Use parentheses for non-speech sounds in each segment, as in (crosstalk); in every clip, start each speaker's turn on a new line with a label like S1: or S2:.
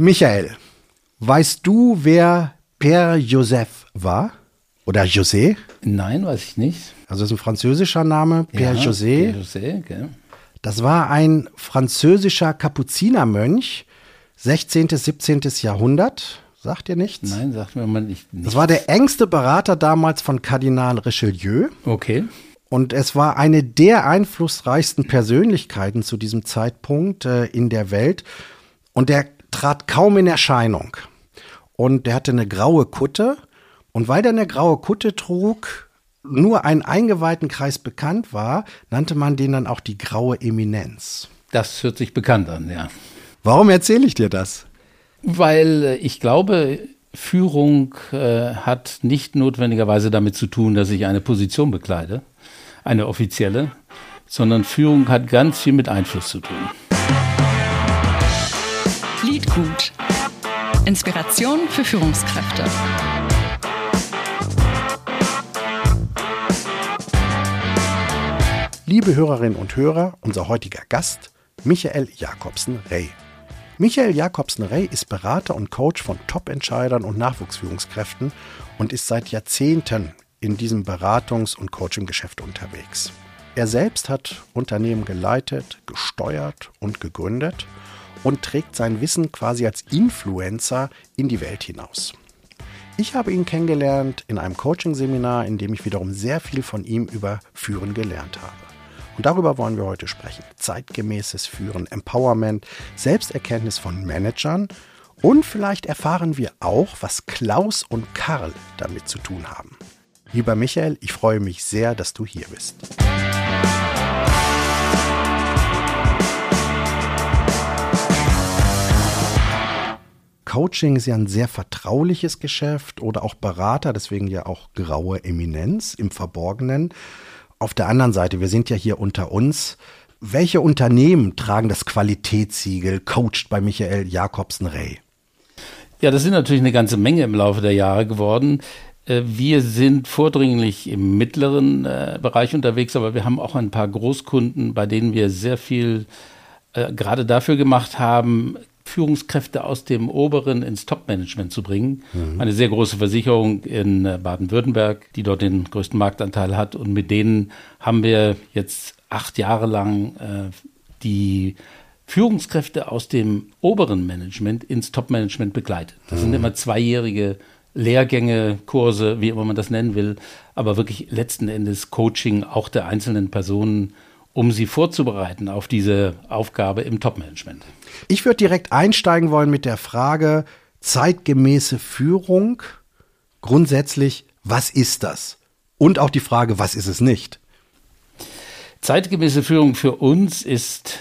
S1: Michael, weißt du, wer Père Joseph war? Oder José?
S2: Nein, weiß ich nicht.
S1: Also das ist ein französischer Name, Père
S2: ja,
S1: José.
S2: Père José, gell?
S1: Das war ein französischer Kapuzinermönch, 16. 17. Jahrhundert. Sagt ihr nichts?
S2: Nein, sagt mir mal nicht.
S1: Das war der engste Berater damals von Kardinal Richelieu.
S2: Okay.
S1: Und es war eine der einflussreichsten Persönlichkeiten zu diesem Zeitpunkt äh, in der Welt. Und der trat kaum in Erscheinung. Und der hatte eine graue Kutte. Und weil der eine graue Kutte trug, nur ein eingeweihten Kreis bekannt war, nannte man den dann auch die graue Eminenz.
S2: Das hört sich bekannt an, ja.
S1: Warum erzähle ich dir das?
S2: Weil äh, ich glaube, Führung äh, hat nicht notwendigerweise damit zu tun, dass ich eine Position bekleide, eine offizielle, sondern Führung hat ganz viel mit Einfluss zu tun.
S3: Liedgut. Inspiration für Führungskräfte.
S1: Liebe Hörerinnen und Hörer, unser heutiger Gast, Michael Jakobsen-Rey. Michael Jakobsen-Rey ist Berater und Coach von Top-Entscheidern und Nachwuchsführungskräften und ist seit Jahrzehnten in diesem Beratungs- und Coaching-Geschäft unterwegs. Er selbst hat Unternehmen geleitet, gesteuert und gegründet und trägt sein Wissen quasi als Influencer in die Welt hinaus. Ich habe ihn kennengelernt in einem Coaching-Seminar, in dem ich wiederum sehr viel von ihm über Führen gelernt habe. Und darüber wollen wir heute sprechen. Zeitgemäßes Führen, Empowerment, Selbsterkenntnis von Managern und vielleicht erfahren wir auch, was Klaus und Karl damit zu tun haben. Lieber Michael, ich freue mich sehr, dass du hier bist. Coaching ist ja ein sehr vertrauliches Geschäft oder auch Berater, deswegen ja auch graue Eminenz im Verborgenen. Auf der anderen Seite, wir sind ja hier unter uns. Welche Unternehmen tragen das Qualitätssiegel Coached bei Michael Jakobsen-Rey?
S2: Ja, das sind natürlich eine ganze Menge im Laufe der Jahre geworden. Äh, wir sind vordringlich im mittleren äh, Bereich unterwegs, aber wir haben auch ein paar Großkunden, bei denen wir sehr viel äh, gerade dafür gemacht haben, Führungskräfte aus dem oberen ins Top-Management zu bringen. Mhm. Eine sehr große Versicherung in äh, Baden-Württemberg, die dort den größten Marktanteil hat. Und mit denen haben wir jetzt acht Jahre lang äh, die Führungskräfte aus dem oberen Management ins Top-Management begleitet. Das mhm. sind immer zweijährige Lehrgänge, Kurse, wie immer man das nennen will, aber wirklich letzten Endes Coaching auch der einzelnen Personen um sie vorzubereiten auf diese Aufgabe im Top-Management?
S1: Ich würde direkt einsteigen wollen mit der Frage zeitgemäße Führung. Grundsätzlich, was ist das? Und auch die Frage, was ist es nicht?
S2: Zeitgemäße Führung für uns ist,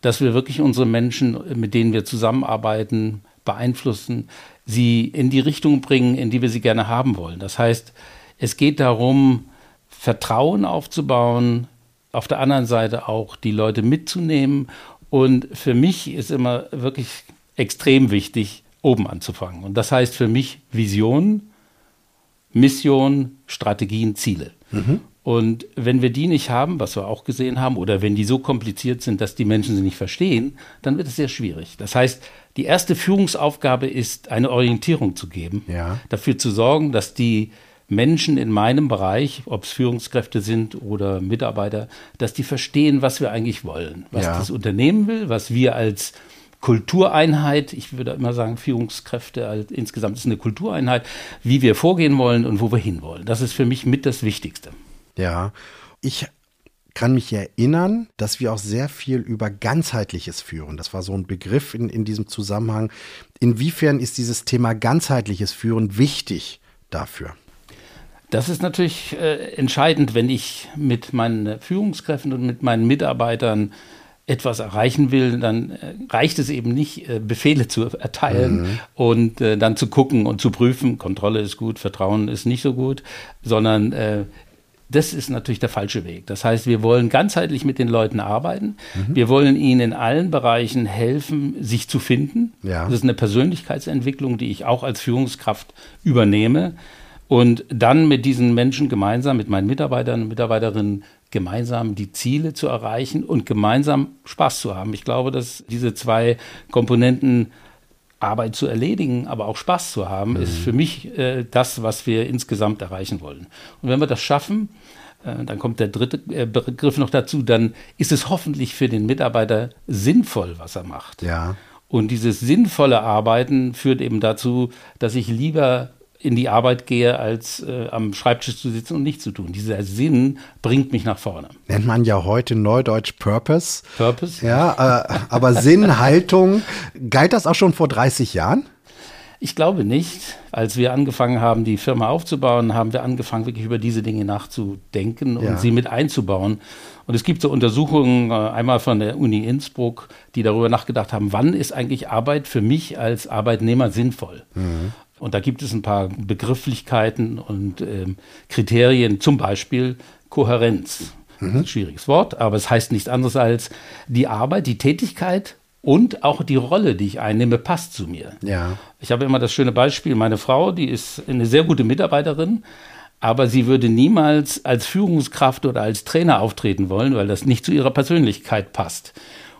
S2: dass wir wirklich unsere Menschen, mit denen wir zusammenarbeiten, beeinflussen, sie in die Richtung bringen, in die wir sie gerne haben wollen. Das heißt, es geht darum, Vertrauen aufzubauen, auf der anderen Seite auch die Leute mitzunehmen. Und für mich ist immer wirklich extrem wichtig, oben anzufangen. Und das heißt für mich Vision, Mission, Strategien, Ziele. Mhm. Und wenn wir die nicht haben, was wir auch gesehen haben, oder wenn die so kompliziert sind, dass die Menschen sie nicht verstehen, dann wird es sehr schwierig. Das heißt, die erste Führungsaufgabe ist, eine Orientierung zu geben, ja. dafür zu sorgen, dass die Menschen in meinem Bereich, ob es Führungskräfte sind oder Mitarbeiter, dass die verstehen, was wir eigentlich wollen, was ja. das Unternehmen will, was wir als Kultureinheit, ich würde immer sagen, Führungskräfte als, insgesamt ist eine Kultureinheit, wie wir vorgehen wollen und wo wir hinwollen. Das ist für mich mit das Wichtigste.
S1: Ja, ich kann mich erinnern, dass wir auch sehr viel über ganzheitliches führen. Das war so ein Begriff in, in diesem Zusammenhang. Inwiefern ist dieses Thema ganzheitliches Führen wichtig dafür?
S2: Das ist natürlich äh, entscheidend, wenn ich mit meinen Führungskräften und mit meinen Mitarbeitern etwas erreichen will, dann äh, reicht es eben nicht, äh, Befehle zu erteilen mhm. und äh, dann zu gucken und zu prüfen, Kontrolle ist gut, Vertrauen ist nicht so gut, sondern äh, das ist natürlich der falsche Weg. Das heißt, wir wollen ganzheitlich mit den Leuten arbeiten. Mhm. Wir wollen ihnen in allen Bereichen helfen, sich zu finden. Ja. Das ist eine Persönlichkeitsentwicklung, die ich auch als Führungskraft übernehme und dann mit diesen Menschen gemeinsam, mit meinen Mitarbeitern und Mitarbeiterinnen gemeinsam die Ziele zu erreichen und gemeinsam Spaß zu haben. Ich glaube, dass diese zwei Komponenten Arbeit zu erledigen, aber auch Spaß zu haben, mhm. ist für mich äh, das, was wir insgesamt erreichen wollen. Und wenn wir das schaffen, äh, dann kommt der dritte äh, Begriff noch dazu, dann ist es hoffentlich für den Mitarbeiter sinnvoll, was er macht.
S1: Ja.
S2: Und dieses sinnvolle Arbeiten führt eben dazu, dass ich lieber in die Arbeit gehe, als äh, am Schreibtisch zu sitzen und nichts zu tun. Dieser Sinn bringt mich nach vorne.
S1: Nennt man ja heute Neudeutsch Purpose.
S2: Purpose?
S1: Ja, äh, aber Sinn, (laughs) Haltung, galt das auch schon vor 30 Jahren?
S2: Ich glaube nicht. Als wir angefangen haben, die Firma aufzubauen, haben wir angefangen, wirklich über diese Dinge nachzudenken und ja. sie mit einzubauen. Und es gibt so Untersuchungen, äh, einmal von der Uni Innsbruck, die darüber nachgedacht haben, wann ist eigentlich Arbeit für mich als Arbeitnehmer sinnvoll? Mhm. Und da gibt es ein paar Begrifflichkeiten und ähm, Kriterien, zum Beispiel Kohärenz. Mhm. Schwieriges Wort, aber es heißt nichts anderes als die Arbeit, die Tätigkeit und auch die Rolle, die ich einnehme, passt zu mir.
S1: Ja.
S2: Ich habe immer das schöne Beispiel, meine Frau, die ist eine sehr gute Mitarbeiterin, aber sie würde niemals als Führungskraft oder als Trainer auftreten wollen, weil das nicht zu ihrer Persönlichkeit passt.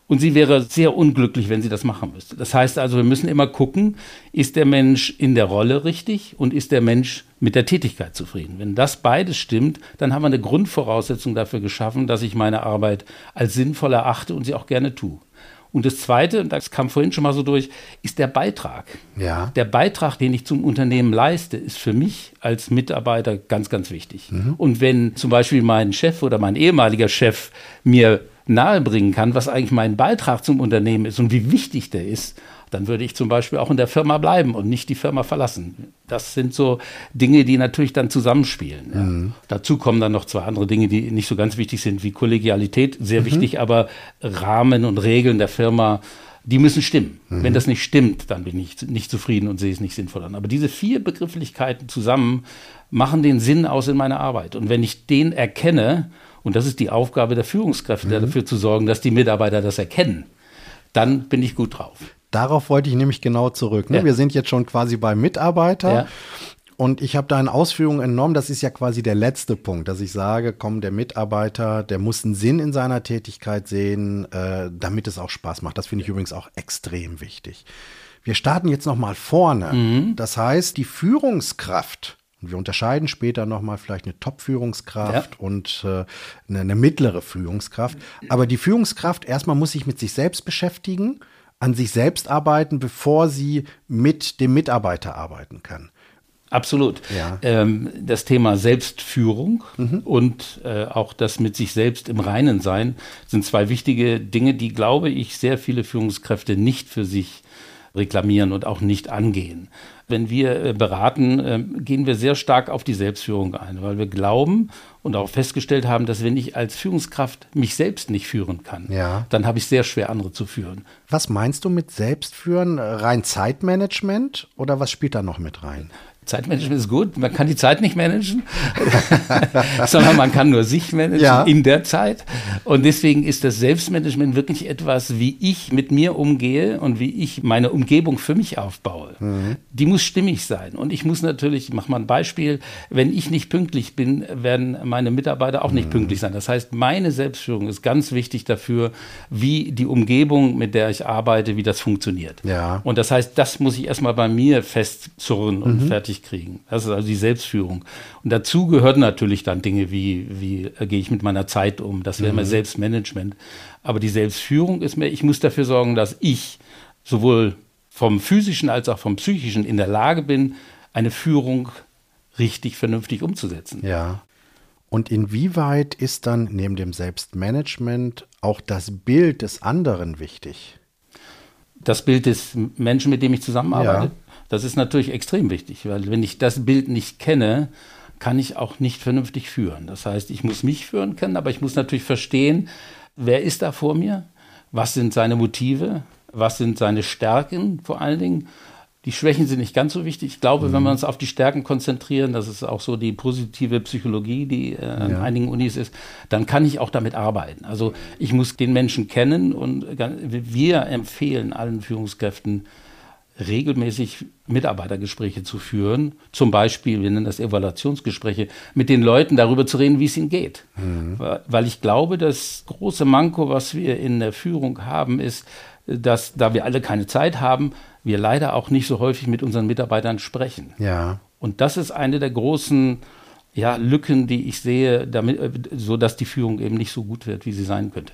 S2: Und sie wäre sehr unglücklich, wenn sie das machen müsste. Das heißt also, wir müssen immer gucken, ist der Mensch in der Rolle richtig und ist der Mensch mit der Tätigkeit zufrieden. Wenn das beides stimmt, dann haben wir eine Grundvoraussetzung dafür geschaffen, dass ich meine Arbeit als sinnvoll erachte und sie auch gerne tue. Und das Zweite, und das kam vorhin schon mal so durch, ist der Beitrag.
S1: Ja.
S2: Der Beitrag, den ich zum Unternehmen leiste, ist für mich als Mitarbeiter ganz, ganz wichtig. Mhm. Und wenn zum Beispiel mein Chef oder mein ehemaliger Chef mir nahebringen kann, was eigentlich mein Beitrag zum Unternehmen ist und wie wichtig der ist, dann würde ich zum Beispiel auch in der Firma bleiben und nicht die Firma verlassen. Das sind so Dinge, die natürlich dann zusammenspielen. Ja. Mhm. Dazu kommen dann noch zwei andere Dinge, die nicht so ganz wichtig sind, wie Kollegialität, sehr mhm. wichtig, aber Rahmen und Regeln der Firma, die müssen stimmen. Mhm. Wenn das nicht stimmt, dann bin ich nicht zufrieden und sehe es nicht sinnvoll an. Aber diese vier Begrifflichkeiten zusammen machen den Sinn aus in meiner Arbeit. Und wenn ich den erkenne, und das ist die Aufgabe der Führungskräfte, mhm. dafür zu sorgen, dass die Mitarbeiter das erkennen, dann bin ich gut drauf.
S1: Darauf wollte ich nämlich genau zurück. Ne? Ja. Wir sind jetzt schon quasi beim Mitarbeiter. Ja. Und ich habe deine Ausführungen entnommen, das ist ja quasi der letzte Punkt, dass ich sage, komm, der Mitarbeiter, der muss einen Sinn in seiner Tätigkeit sehen, äh, damit es auch Spaß macht. Das finde ich übrigens auch extrem wichtig. Wir starten jetzt noch mal vorne. Mhm. Das heißt, die Führungskraft, wir unterscheiden später noch mal vielleicht eine Top-Führungskraft ja. und äh, eine, eine mittlere Führungskraft. Aber die Führungskraft erstmal muss sich mit sich selbst beschäftigen an sich selbst arbeiten, bevor sie mit dem Mitarbeiter arbeiten kann.
S2: Absolut.
S1: Ja.
S2: Ähm, das Thema Selbstführung mhm. und äh, auch das mit sich selbst im Reinen sein sind zwei wichtige Dinge, die, glaube ich, sehr viele Führungskräfte nicht für sich reklamieren und auch nicht angehen. Wenn wir äh, beraten, ähm, gehen wir sehr stark auf die Selbstführung ein, weil wir glauben und auch festgestellt haben, dass wenn ich als Führungskraft mich selbst nicht führen kann,
S1: ja.
S2: dann habe ich sehr schwer, andere zu führen.
S1: Was meinst du mit Selbstführen? Rein Zeitmanagement oder was spielt da noch mit rein?
S2: Zeitmanagement ist gut, man kann die Zeit nicht managen, (laughs) sondern man kann nur sich managen
S1: ja.
S2: in der Zeit. Und deswegen ist das Selbstmanagement wirklich etwas, wie ich mit mir umgehe und wie ich meine Umgebung für mich aufbaue. Mhm. Die muss stimmig sein. Und ich muss natürlich, ich mache mal ein Beispiel, wenn ich nicht pünktlich bin, werden meine Mitarbeiter auch nicht mhm. pünktlich sein. Das heißt, meine Selbstführung ist ganz wichtig dafür, wie die Umgebung, mit der ich arbeite, wie das funktioniert.
S1: Ja.
S2: Und das heißt, das muss ich erstmal bei mir festzurren und mhm. fertig kriegen. Das ist also die Selbstführung. Und dazu gehören natürlich dann Dinge wie, wie äh, gehe ich mit meiner Zeit um. Das wäre mhm. mehr Selbstmanagement. Aber die Selbstführung ist mehr, ich muss dafür sorgen, dass ich sowohl vom physischen als auch vom psychischen in der Lage bin, eine Führung richtig vernünftig umzusetzen.
S1: Ja. Und inwieweit ist dann neben dem Selbstmanagement auch das Bild des anderen wichtig?
S2: Das Bild des Menschen, mit dem ich zusammenarbeite? Ja. Das ist natürlich extrem wichtig, weil wenn ich das Bild nicht kenne, kann ich auch nicht vernünftig führen. Das heißt, ich muss mich führen können, aber ich muss natürlich verstehen, wer ist da vor mir, was sind seine Motive, was sind seine Stärken vor allen Dingen. Die Schwächen sind nicht ganz so wichtig. Ich glaube, mhm. wenn wir uns auf die Stärken konzentrieren, das ist auch so die positive Psychologie, die äh, an ja. einigen Unis ist, dann kann ich auch damit arbeiten. Also ich muss den Menschen kennen und wir empfehlen allen Führungskräften, regelmäßig Mitarbeitergespräche zu führen. Zum Beispiel, wir nennen das Evaluationsgespräche, mit den Leuten darüber zu reden, wie es ihnen geht. Mhm. Weil ich glaube, das große Manko, was wir in der Führung haben, ist, dass, da wir alle keine Zeit haben, wir leider auch nicht so häufig mit unseren Mitarbeitern sprechen.
S1: Ja.
S2: Und das ist eine der großen ja, Lücken, die ich sehe, damit, äh, so dass die Führung eben nicht so gut wird, wie sie sein könnte.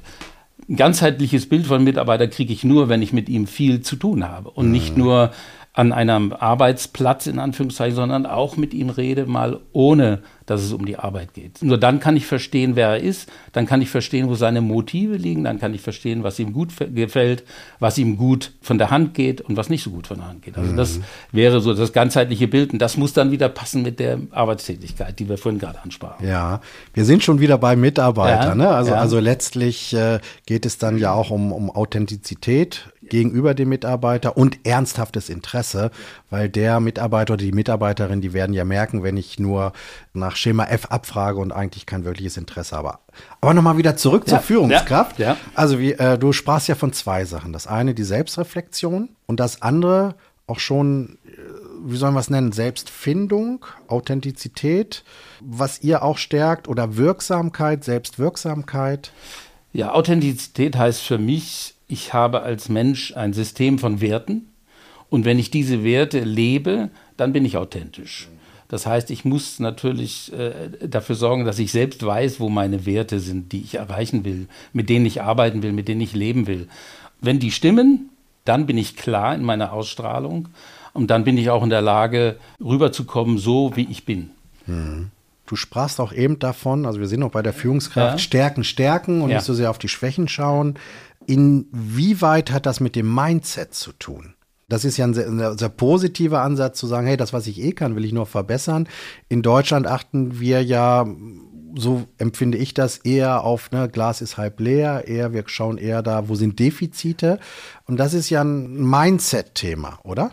S2: Ein ganzheitliches Bild von Mitarbeiter kriege ich nur, wenn ich mit ihm viel zu tun habe und mhm. nicht nur an einem Arbeitsplatz in Anführungszeichen, sondern auch mit ihm rede, mal ohne, dass es um die Arbeit geht. Nur dann kann ich verstehen, wer er ist, dann kann ich verstehen, wo seine Motive liegen, dann kann ich verstehen, was ihm gut gefällt, was ihm gut von der Hand geht und was nicht so gut von der Hand geht. Also mhm. das wäre so das ganzheitliche Bild und das muss dann wieder passen mit der Arbeitstätigkeit, die wir vorhin gerade ansprachen.
S1: Ja, wir sind schon wieder bei Mitarbeitern. Ja, ne? also, ja. also letztlich äh, geht es dann ja auch um, um Authentizität gegenüber dem Mitarbeiter und ernsthaftes Interesse, weil der Mitarbeiter oder die Mitarbeiterin, die werden ja merken, wenn ich nur nach Schema F abfrage und eigentlich kein wirkliches Interesse habe. Aber nochmal wieder zurück ja, zur Führungskraft. Ja, ja. Also wie, äh, du sprachst ja von zwei Sachen. Das eine die Selbstreflexion und das andere auch schon, äh, wie sollen wir es nennen, Selbstfindung, Authentizität, was ihr auch stärkt oder Wirksamkeit, Selbstwirksamkeit.
S2: Ja, Authentizität heißt für mich, ich habe als Mensch ein System von Werten und wenn ich diese Werte lebe, dann bin ich authentisch. Das heißt, ich muss natürlich äh, dafür sorgen, dass ich selbst weiß, wo meine Werte sind, die ich erreichen will, mit denen ich arbeiten will, mit denen ich leben will. Wenn die stimmen, dann bin ich klar in meiner Ausstrahlung und dann bin ich auch in der Lage, rüberzukommen, so wie ich bin.
S1: Mhm. Du sprachst auch eben davon, also wir sind noch bei der Führungskraft, ja. Stärken, Stärken und ja. nicht so sehr auf die Schwächen schauen. Inwieweit hat das mit dem Mindset zu tun? Das ist ja ein sehr, ein sehr, positiver Ansatz zu sagen, hey, das, was ich eh kann, will ich nur verbessern. In Deutschland achten wir ja, so empfinde ich das, eher auf, ne, Glas ist halb leer, eher, wir schauen eher da, wo sind Defizite. Und das ist ja ein Mindset-Thema, oder?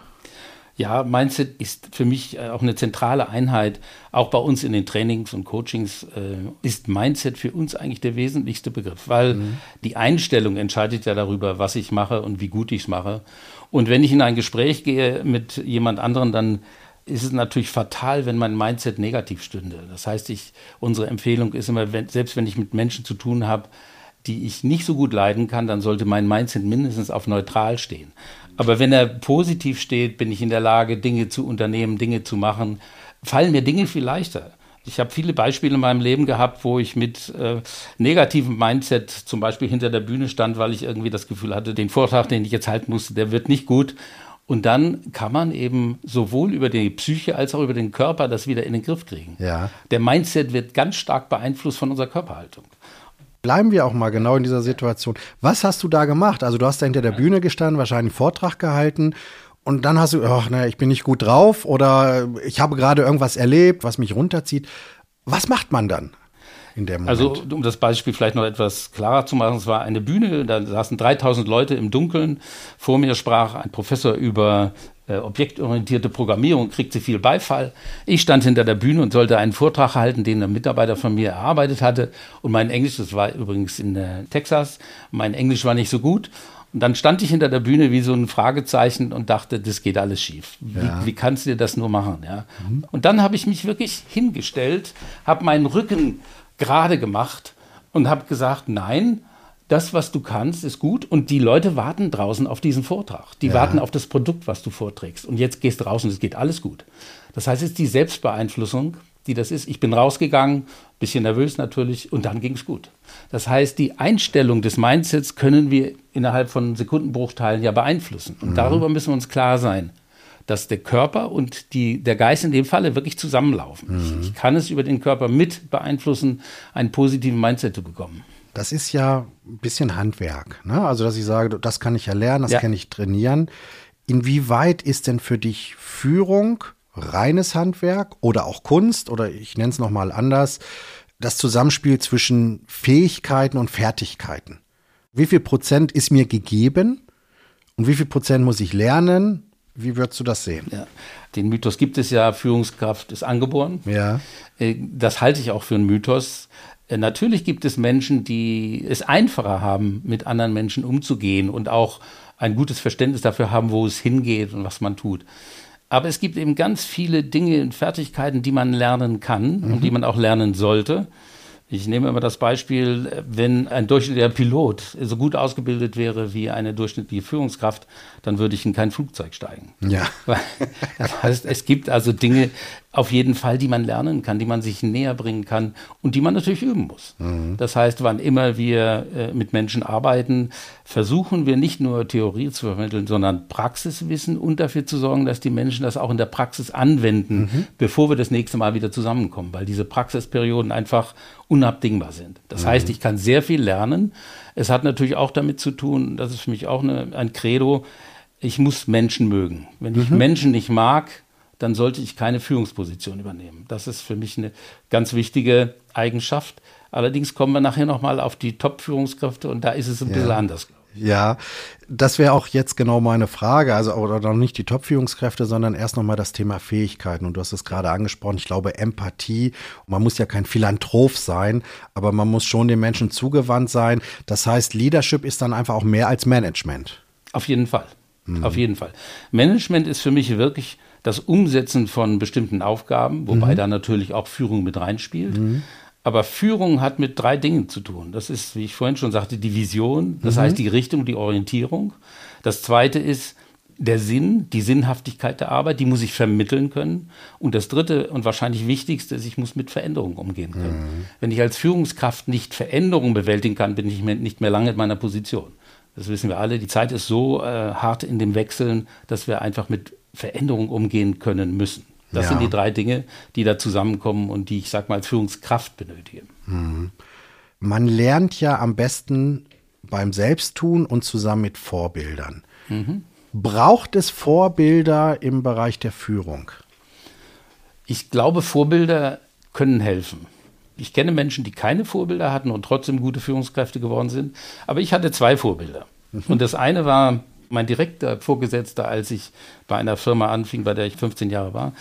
S2: Ja, Mindset ist für mich äh, auch eine zentrale Einheit. Auch bei uns in den Trainings und Coachings äh, ist Mindset für uns eigentlich der wesentlichste Begriff, weil mhm. die Einstellung entscheidet ja darüber, was ich mache und wie gut ich es mache. Und wenn ich in ein Gespräch gehe mit jemand anderen, dann ist es natürlich fatal, wenn mein Mindset negativ stünde. Das heißt, ich, unsere Empfehlung ist immer, wenn, selbst wenn ich mit Menschen zu tun habe, die ich nicht so gut leiden kann, dann sollte mein Mindset mindestens auf neutral stehen. Aber wenn er positiv steht, bin ich in der Lage, Dinge zu unternehmen, Dinge zu machen, fallen mir Dinge viel leichter. Ich habe viele Beispiele in meinem Leben gehabt, wo ich mit äh, negativem Mindset zum Beispiel hinter der Bühne stand, weil ich irgendwie das Gefühl hatte, den Vortrag, den ich jetzt halten musste, der wird nicht gut. Und dann kann man eben sowohl über die Psyche als auch über den Körper das wieder in den Griff kriegen.
S1: Ja.
S2: Der Mindset wird ganz stark beeinflusst von unserer Körperhaltung.
S1: Bleiben wir auch mal genau in dieser Situation. Was hast du da gemacht? Also du hast da hinter der Bühne gestanden, wahrscheinlich einen Vortrag gehalten und dann hast du, ach ne, ich bin nicht gut drauf oder ich habe gerade irgendwas erlebt, was mich runterzieht. Was macht man dann? In dem
S2: Moment? Also, um das Beispiel vielleicht noch etwas klarer zu machen, es war eine Bühne, da saßen 3000 Leute im Dunkeln. Vor mir sprach ein Professor über äh, objektorientierte Programmierung, kriegte viel Beifall. Ich stand hinter der Bühne und sollte einen Vortrag halten, den ein Mitarbeiter von mir erarbeitet hatte. Und mein Englisch, das war übrigens in äh, Texas, mein Englisch war nicht so gut. Und dann stand ich hinter der Bühne wie so ein Fragezeichen und dachte, das geht alles schief. Wie, ja. wie kannst du dir das nur machen? Ja? Mhm. Und dann habe ich mich wirklich hingestellt, habe meinen Rücken gerade gemacht und habe gesagt, nein, das, was du kannst, ist gut und die Leute warten draußen auf diesen Vortrag. Die ja. warten auf das Produkt, was du vorträgst. Und jetzt gehst du raus und es geht alles gut. Das heißt, es ist die Selbstbeeinflussung, die das ist. Ich bin rausgegangen, bisschen nervös natürlich, und dann ging es gut. Das heißt, die Einstellung des Mindsets können wir innerhalb von Sekundenbruchteilen ja beeinflussen. Und mhm. darüber müssen wir uns klar sein, dass der Körper und die, der Geist in dem Falle wirklich zusammenlaufen. Mhm. Ich, ich kann es über den Körper mit beeinflussen, einen positiven Mindset zu bekommen
S1: das ist ja ein bisschen Handwerk. Ne? Also, dass ich sage, das kann ich ja lernen, das ja. kann ich trainieren. Inwieweit ist denn für dich Führung reines Handwerk oder auch Kunst oder ich nenne es nochmal anders, das Zusammenspiel zwischen Fähigkeiten und Fertigkeiten? Wie viel Prozent ist mir gegeben und wie viel Prozent muss ich lernen? Wie würdest du das sehen?
S2: Ja. Den Mythos gibt es ja, Führungskraft ist angeboren.
S1: Ja.
S2: Äh, das halte ich auch für einen Mythos. Äh, natürlich gibt es Menschen, die es einfacher haben, mit anderen Menschen umzugehen und auch ein gutes Verständnis dafür haben, wo es hingeht und was man tut. Aber es gibt eben ganz viele Dinge und Fertigkeiten, die man lernen kann mhm. und die man auch lernen sollte. Ich nehme immer das Beispiel, wenn ein durchschnittlicher Pilot so gut ausgebildet wäre wie eine durchschnittliche Führungskraft, dann würde ich in kein Flugzeug steigen.
S1: Ja. (laughs)
S2: Das heißt, es gibt also Dinge auf jeden Fall, die man lernen kann, die man sich näher bringen kann und die man natürlich üben muss. Mhm. Das heißt, wann immer wir äh, mit Menschen arbeiten, versuchen wir nicht nur Theorie zu vermitteln, sondern Praxiswissen und dafür zu sorgen, dass die Menschen das auch in der Praxis anwenden, mhm. bevor wir das nächste Mal wieder zusammenkommen, weil diese Praxisperioden einfach unabdingbar sind. Das mhm. heißt, ich kann sehr viel lernen. Es hat natürlich auch damit zu tun, das ist für mich auch eine, ein Credo, ich muss Menschen mögen. Wenn ich mhm. Menschen nicht mag, dann sollte ich keine Führungsposition übernehmen. Das ist für mich eine ganz wichtige Eigenschaft. Allerdings kommen wir nachher nochmal auf die Top-Führungskräfte und da ist es ein ja. bisschen anders.
S1: Ja, das wäre auch jetzt genau meine Frage. Also, oder noch nicht die Top-Führungskräfte, sondern erst nochmal das Thema Fähigkeiten. Und du hast es gerade angesprochen. Ich glaube, Empathie. Man muss ja kein Philanthrop sein, aber man muss schon den Menschen zugewandt sein. Das heißt, Leadership ist dann einfach auch mehr als Management.
S2: Auf jeden Fall. Mhm. Auf jeden Fall. Management ist für mich wirklich das Umsetzen von bestimmten Aufgaben, wobei mhm. da natürlich auch Führung mit reinspielt. Mhm. Aber Führung hat mit drei Dingen zu tun. Das ist, wie ich vorhin schon sagte, die Vision, das mhm. heißt die Richtung, die Orientierung. Das zweite ist der Sinn, die Sinnhaftigkeit der Arbeit, die muss ich vermitteln können. Und das dritte und wahrscheinlich wichtigste ist, ich muss mit Veränderungen umgehen können. Mhm. Wenn ich als Führungskraft nicht Veränderungen bewältigen kann, bin ich nicht mehr lange in meiner Position. Das wissen wir alle. Die Zeit ist so äh, hart in dem Wechseln, dass wir einfach mit Veränderungen umgehen können müssen. Das ja. sind die drei Dinge, die da zusammenkommen und die ich, sag mal, als Führungskraft benötige. Mhm.
S1: Man lernt ja am besten beim Selbsttun und zusammen mit Vorbildern. Mhm. Braucht es Vorbilder im Bereich der Führung?
S2: Ich glaube, Vorbilder können helfen. Ich kenne Menschen, die keine Vorbilder hatten und trotzdem gute Führungskräfte geworden sind. Aber ich hatte zwei Vorbilder. Mhm. Und das eine war mein direkter Vorgesetzter, als ich bei einer Firma anfing, bei der ich 15 Jahre war.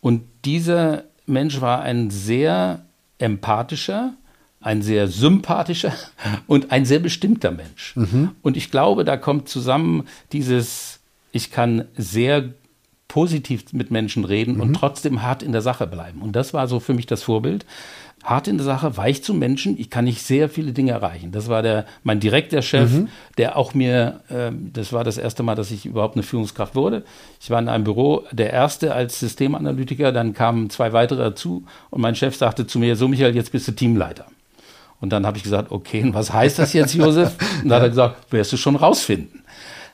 S2: Und dieser Mensch war ein sehr empathischer, ein sehr sympathischer (laughs) und ein sehr bestimmter Mensch. Mhm. Und ich glaube, da kommt zusammen dieses, ich kann sehr positiv mit Menschen reden mhm. und trotzdem hart in der Sache bleiben. Und das war so für mich das Vorbild hart in der Sache, weich zum Menschen. Ich kann nicht sehr viele Dinge erreichen. Das war der, mein direkter Chef, mhm. der auch mir, äh, das war das erste Mal, dass ich überhaupt eine Führungskraft wurde. Ich war in einem Büro, der erste als Systemanalytiker, dann kamen zwei weitere dazu und mein Chef sagte zu mir, so Michael, jetzt bist du Teamleiter. Und dann habe ich gesagt, okay, und was heißt das jetzt, Josef? (laughs) Und dann hat er gesagt, wirst du schon rausfinden.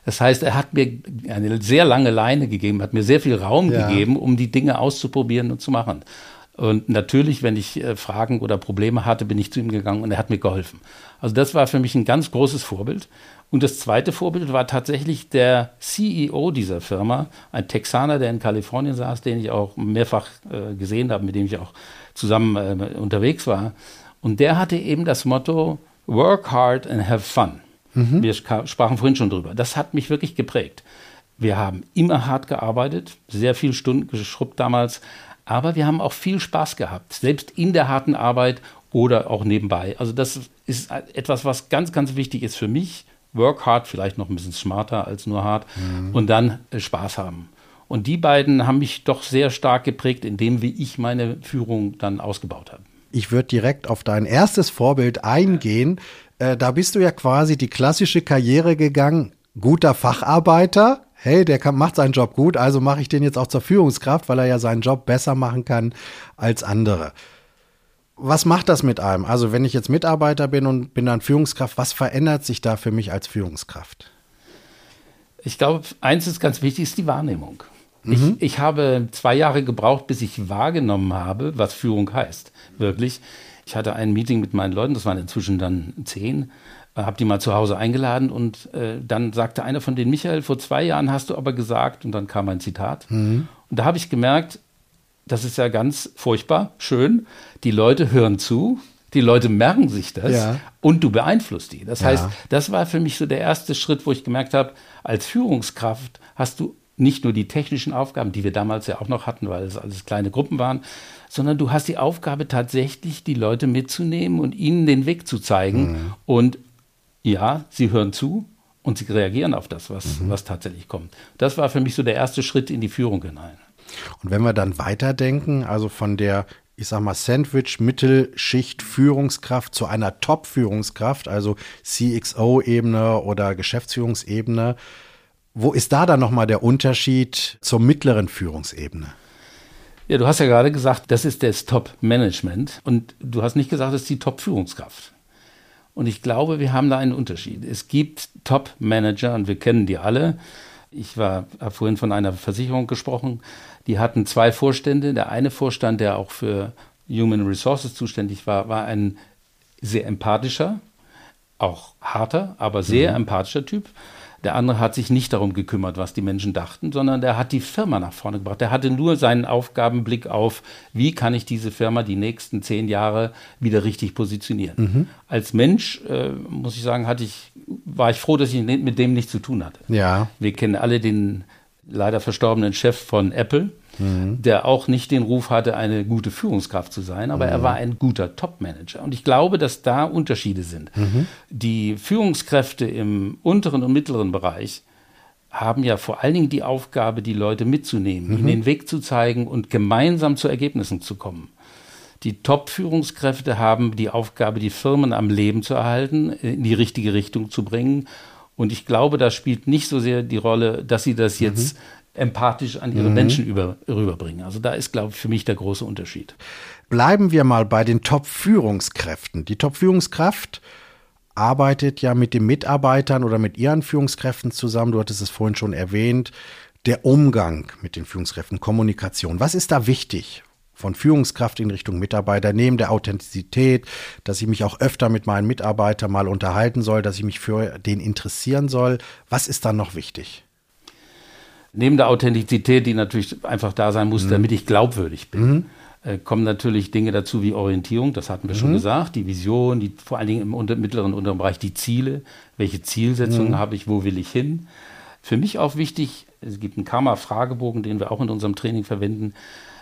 S2: Das heißt, er hat mir eine sehr lange Leine gegeben, hat mir sehr viel Raum ja. gegeben, um die Dinge auszuprobieren und zu machen. Und natürlich, wenn ich äh, Fragen oder Probleme hatte, bin ich zu ihm gegangen und er hat mir geholfen. Also das war für mich ein ganz großes Vorbild. Und das zweite Vorbild war tatsächlich der CEO dieser Firma, ein Texaner, der in Kalifornien saß, den ich auch mehrfach äh, gesehen habe, mit dem ich auch zusammen äh, unterwegs war. Und der hatte eben das Motto, work hard and have fun. Mhm. Wir sprachen vorhin schon drüber. Das hat mich wirklich geprägt. Wir haben immer hart gearbeitet, sehr viele Stunden geschrubbt damals, aber wir haben auch viel Spaß gehabt, selbst in der harten Arbeit oder auch nebenbei. Also das ist etwas, was ganz, ganz wichtig ist für mich. Work hard, vielleicht noch ein bisschen smarter als nur hart mhm. und dann äh, Spaß haben. Und die beiden haben mich doch sehr stark geprägt in dem, wie ich meine Führung dann ausgebaut habe.
S1: Ich würde direkt auf dein erstes Vorbild eingehen. Äh, da bist du ja quasi die klassische Karriere gegangen. Guter Facharbeiter, hey, der kann, macht seinen Job gut, also mache ich den jetzt auch zur Führungskraft, weil er ja seinen Job besser machen kann als andere. Was macht das mit einem? Also wenn ich jetzt Mitarbeiter bin und bin dann Führungskraft, was verändert sich da für mich als Führungskraft?
S2: Ich glaube, eins ist ganz wichtig, ist die Wahrnehmung. Mhm. Ich, ich habe zwei Jahre gebraucht, bis ich wahrgenommen habe, was Führung heißt. Wirklich. Ich hatte ein Meeting mit meinen Leuten, das waren inzwischen dann zehn. Äh, habe die mal zu Hause eingeladen und äh, dann sagte einer von denen, Michael, vor zwei Jahren hast du aber gesagt, und dann kam ein Zitat. Mhm. Und da habe ich gemerkt, das ist ja ganz furchtbar, schön, die Leute hören zu, die Leute merken sich das ja. und du beeinflusst die. Das ja. heißt, das war für mich so der erste Schritt, wo ich gemerkt habe, als Führungskraft hast du nicht nur die technischen Aufgaben, die wir damals ja auch noch hatten, weil es alles kleine Gruppen waren, sondern du hast die Aufgabe tatsächlich, die Leute mitzunehmen und ihnen den Weg zu zeigen. Mhm. Und ja, sie hören zu und sie reagieren auf das, was, mhm. was tatsächlich kommt. Das war für mich so der erste Schritt in die Führung hinein.
S1: Und wenn wir dann weiterdenken, also von der ich sag mal, Sandwich, Mittelschicht, Führungskraft zu einer Top-Führungskraft, also CXO-Ebene oder Geschäftsführungsebene. Wo ist da dann nochmal der Unterschied zur mittleren Führungsebene?
S2: Ja, du hast ja gerade gesagt, das ist das Top-Management und du hast nicht gesagt, das ist die Top-Führungskraft. Und ich glaube, wir haben da einen Unterschied. Es gibt Top-Manager und wir kennen die alle. Ich habe vorhin von einer Versicherung gesprochen. Die hatten zwei Vorstände. Der eine Vorstand, der auch für Human Resources zuständig war, war ein sehr empathischer, auch harter, aber sehr mhm. empathischer Typ. Der andere hat sich nicht darum gekümmert, was die Menschen dachten, sondern der hat die Firma nach vorne gebracht. Der hatte nur seinen Aufgabenblick auf, wie kann ich diese Firma die nächsten zehn Jahre wieder richtig positionieren. Mhm. Als Mensch, äh, muss ich sagen, hatte ich, war ich froh, dass ich mit dem nichts zu tun hatte.
S1: Ja.
S2: Wir kennen alle den leider verstorbenen Chef von Apple mhm. der auch nicht den Ruf hatte, eine gute Führungskraft zu sein, aber mhm. er war ein guter Top-Manager. Und ich glaube, dass da Unterschiede sind. Mhm. Die Führungskräfte im unteren und mittleren Bereich haben ja vor allen Dingen die Aufgabe, die Leute mitzunehmen, ihnen mhm. den Weg zu zeigen und gemeinsam zu Ergebnissen zu kommen. Die Top-Führungskräfte haben die Aufgabe, die Firmen am Leben zu erhalten, in die richtige Richtung zu bringen. Und ich glaube, da spielt nicht so sehr die Rolle, dass sie das jetzt mhm empathisch an ihre mhm. Menschen über, rüberbringen. Also da ist, glaube ich, für mich der große Unterschied.
S1: Bleiben wir mal bei den Top-Führungskräften. Die Top-Führungskraft arbeitet ja mit den Mitarbeitern oder mit ihren Führungskräften zusammen. Du hattest es vorhin schon erwähnt. Der Umgang mit den Führungskräften, Kommunikation. Was ist da wichtig? Von Führungskraft in Richtung Mitarbeiter, neben der Authentizität, dass ich mich auch öfter mit meinen Mitarbeitern mal unterhalten soll, dass ich mich für den interessieren soll. Was ist dann noch wichtig?
S2: Neben der Authentizität, die natürlich einfach da sein muss, mhm. damit ich glaubwürdig bin, mhm. äh, kommen natürlich Dinge dazu wie Orientierung, das hatten wir mhm. schon gesagt, die Vision, die, vor allen Dingen im unter, mittleren und unteren Bereich die Ziele, welche Zielsetzungen mhm. habe ich, wo will ich hin. Für mich auch wichtig, es gibt einen Karma-Fragebogen, den wir auch in unserem Training verwenden.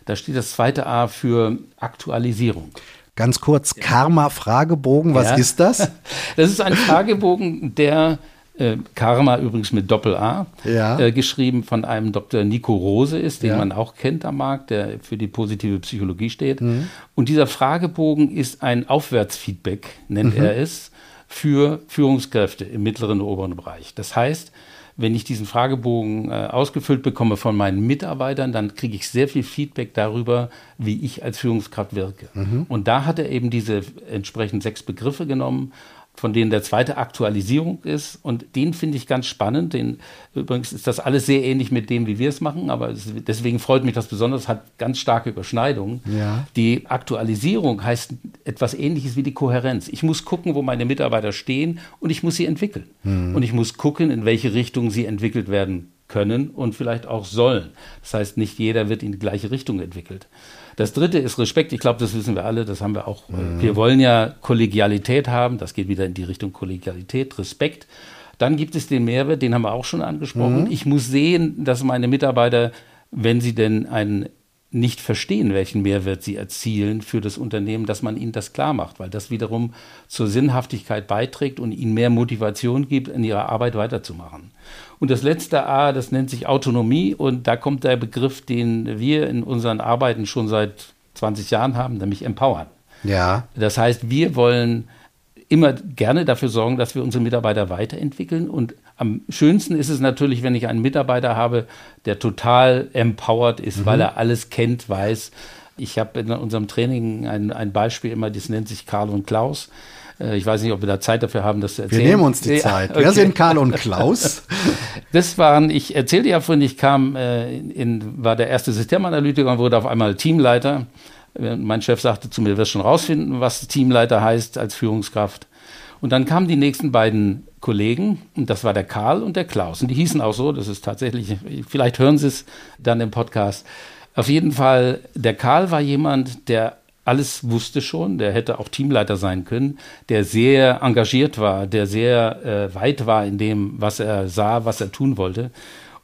S2: Da steht das zweite A für Aktualisierung.
S1: Ganz kurz, Karma-Fragebogen, was ja. ist das? (laughs)
S2: Das ist ein Fragebogen, der äh, Karma übrigens mit Doppel-A, ja. äh, geschrieben von einem Dr. Nico Rose ist, den ja. man auch kennt am Markt, der für die positive Psychologie steht. Mhm. Und dieser Fragebogen ist ein Aufwärtsfeedback, nennt mhm. er es, für Führungskräfte im mittleren und oberen Bereich. Das heißt, wenn ich diesen Fragebogen äh, ausgefüllt bekomme von meinen Mitarbeitern, dann kriege ich sehr viel Feedback darüber, wie ich als Führungskraft wirke. Mhm. Und da hat er eben diese entsprechend sechs Begriffe genommen von denen der zweite Aktualisierung ist. Und den finde ich ganz spannend. Den, übrigens ist das alles sehr ähnlich mit dem, wie wir es machen, aber es, deswegen freut mich das besonders, hat ganz starke Überschneidungen. Ja. Die Aktualisierung heißt etwas ähnliches wie die Kohärenz. Ich muss gucken, wo meine Mitarbeiter stehen und ich muss sie entwickeln. Mhm. Und ich muss gucken, in welche Richtung sie entwickelt werden können und vielleicht auch sollen. Das heißt, nicht jeder wird in die gleiche Richtung entwickelt. Das dritte ist Respekt. Ich glaube, das wissen wir alle. Das haben wir auch. Mhm. Wir wollen ja Kollegialität haben. Das geht wieder in die Richtung Kollegialität, Respekt. Dann gibt es den Mehrwert, den haben wir auch schon angesprochen. Mhm. Ich muss sehen, dass meine Mitarbeiter, wenn sie denn einen nicht verstehen, welchen Mehrwert sie erzielen für das Unternehmen, dass man ihnen das klar macht, weil das wiederum zur Sinnhaftigkeit beiträgt und ihnen mehr Motivation gibt, in ihrer Arbeit weiterzumachen. Und das letzte A, das nennt sich Autonomie und da kommt der Begriff, den wir in unseren Arbeiten schon seit 20 Jahren haben, nämlich empowern.
S1: Ja.
S2: Das heißt, wir wollen immer gerne dafür sorgen, dass wir unsere Mitarbeiter weiterentwickeln. Und am schönsten ist es natürlich, wenn ich einen Mitarbeiter habe, der total empowered ist, mhm. weil er alles kennt, weiß. Ich habe in unserem Training ein, ein Beispiel immer, das nennt sich Karl und Klaus. Äh, ich weiß nicht, ob wir da Zeit dafür haben, das zu erzählen.
S1: Wir nehmen uns die Zeit. Ja, okay. Wer sind Karl und Klaus? (laughs)
S2: Das waren, ich erzählte ja vorhin, ich kam, äh, in, war der erste Systemanalytiker und wurde auf einmal Teamleiter. Äh, mein Chef sagte zu mir, du wirst schon rausfinden, was Teamleiter heißt als Führungskraft. Und dann kamen die nächsten beiden Kollegen, und das war der Karl und der Klaus. Und die hießen auch so, das ist tatsächlich, vielleicht hören Sie es dann im Podcast. Auf jeden Fall, der Karl war jemand, der alles wusste schon, der hätte auch Teamleiter sein können, der sehr engagiert war, der sehr äh, weit war in dem, was er sah, was er tun wollte.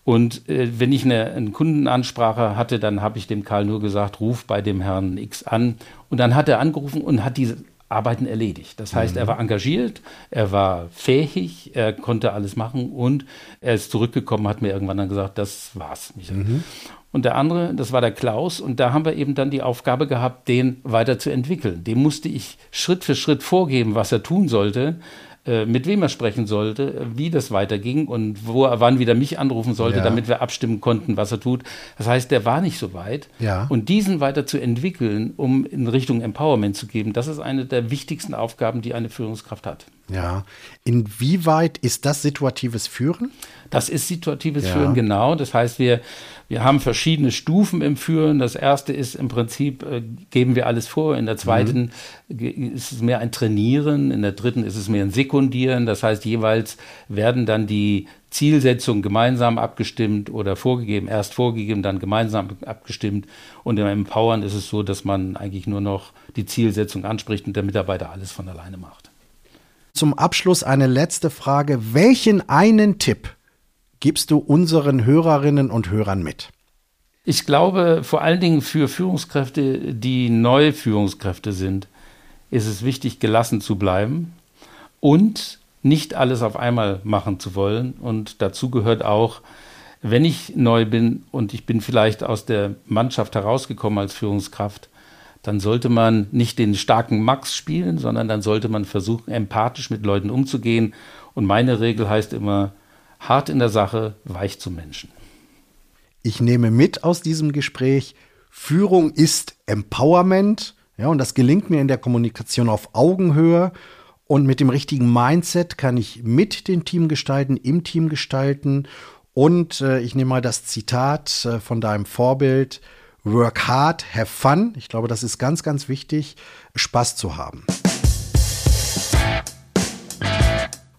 S2: Und äh, wenn ich eine, eine Kundenansprache hatte, dann habe ich dem Karl nur gesagt, ruf bei dem Herrn X an. Und dann hat er angerufen und hat diese Arbeiten erledigt. Das heißt, mhm. er war engagiert, er war fähig, er konnte alles machen und er ist zurückgekommen, hat mir irgendwann dann gesagt, das war's. Mhm. Und der andere, das war der Klaus, und da haben wir eben dann die Aufgabe gehabt, den weiterzuentwickeln. Dem musste ich Schritt für Schritt vorgeben, was er tun sollte. Äh, mit wem er sprechen sollte, wie das weiterging und wo er wann wieder mich anrufen sollte, ja. damit wir abstimmen konnten, was er tut. Das heißt, der war nicht so weit. Ja. Und diesen weiter zu entwickeln, um in Richtung Empowerment zu geben, das ist eine der wichtigsten Aufgaben, die eine Führungskraft hat.
S1: Ja. Inwieweit ist das situatives Führen?
S2: Das ist situatives ja. Führen, genau. Das heißt, wir, wir haben verschiedene Stufen im Führen. Das erste ist im Prinzip, äh, geben wir alles vor. In der zweiten mhm. ist es mehr ein Trainieren. In der dritten ist es mehr ein Sekundieren. Das heißt, jeweils werden dann die Zielsetzungen gemeinsam abgestimmt oder vorgegeben, erst vorgegeben, dann gemeinsam abgestimmt. Und im Empowern ist es so, dass man eigentlich nur noch die Zielsetzung anspricht und der Mitarbeiter alles von alleine macht.
S1: Zum Abschluss eine letzte Frage. Welchen einen Tipp gibst du unseren Hörerinnen und Hörern mit?
S2: Ich glaube, vor allen Dingen für Führungskräfte, die neue Führungskräfte sind, ist es wichtig, gelassen zu bleiben und nicht alles auf einmal machen zu wollen. Und dazu gehört auch, wenn ich neu bin und ich bin vielleicht aus der Mannschaft herausgekommen als Führungskraft, dann sollte man nicht den starken Max spielen, sondern dann sollte man versuchen, empathisch mit Leuten umzugehen. Und meine Regel heißt immer, hart in der Sache, weich zum Menschen.
S1: Ich nehme mit aus diesem Gespräch, Führung ist Empowerment. Ja, und das gelingt mir in der Kommunikation auf Augenhöhe. Und mit dem richtigen Mindset kann ich mit dem Team gestalten, im Team gestalten. Und äh, ich nehme mal das Zitat äh, von deinem Vorbild, Work hard, have fun. Ich glaube, das ist ganz, ganz wichtig, Spaß zu haben.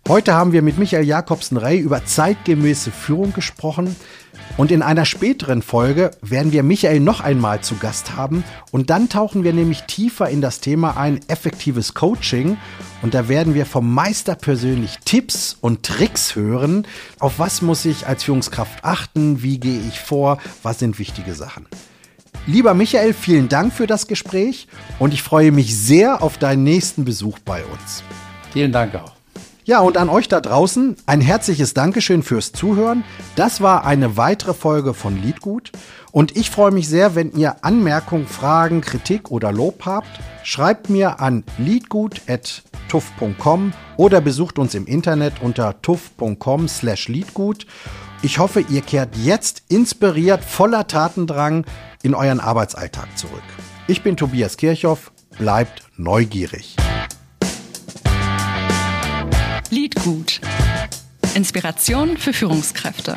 S1: Heute haben wir mit Michael Jakobsen-Rey über zeitgemäße Führung gesprochen. Und in einer späteren Folge werden wir Michael noch einmal zu Gast haben. Und dann tauchen wir nämlich tiefer in das Thema ein effektives Coaching. Und da werden wir vom Meister persönlich Tipps und Tricks hören. Auf was muss ich als Führungskraft achten? Wie gehe ich vor? Was sind wichtige Sachen? Lieber Michael, vielen Dank für das Gespräch und ich freue mich sehr auf deinen nächsten Besuch bei uns.
S2: Vielen Dank auch.
S1: Ja, und an euch da draußen ein herzliches Dankeschön fürs Zuhören. Das war eine weitere Folge von Liedgut. Und ich freue mich sehr, wenn ihr Anmerkungen, Fragen, Kritik oder Lob habt. Schreibt mir an liedgut.tuff.com oder besucht uns im Internet unter tuff.com slash liedgut. Ich hoffe, ihr kehrt jetzt inspiriert, voller Tatendrang in euren Arbeitsalltag zurück. Ich bin Tobias Kirchhoff, bleibt neugierig.
S3: Gut. Inspiration für Führungskräfte.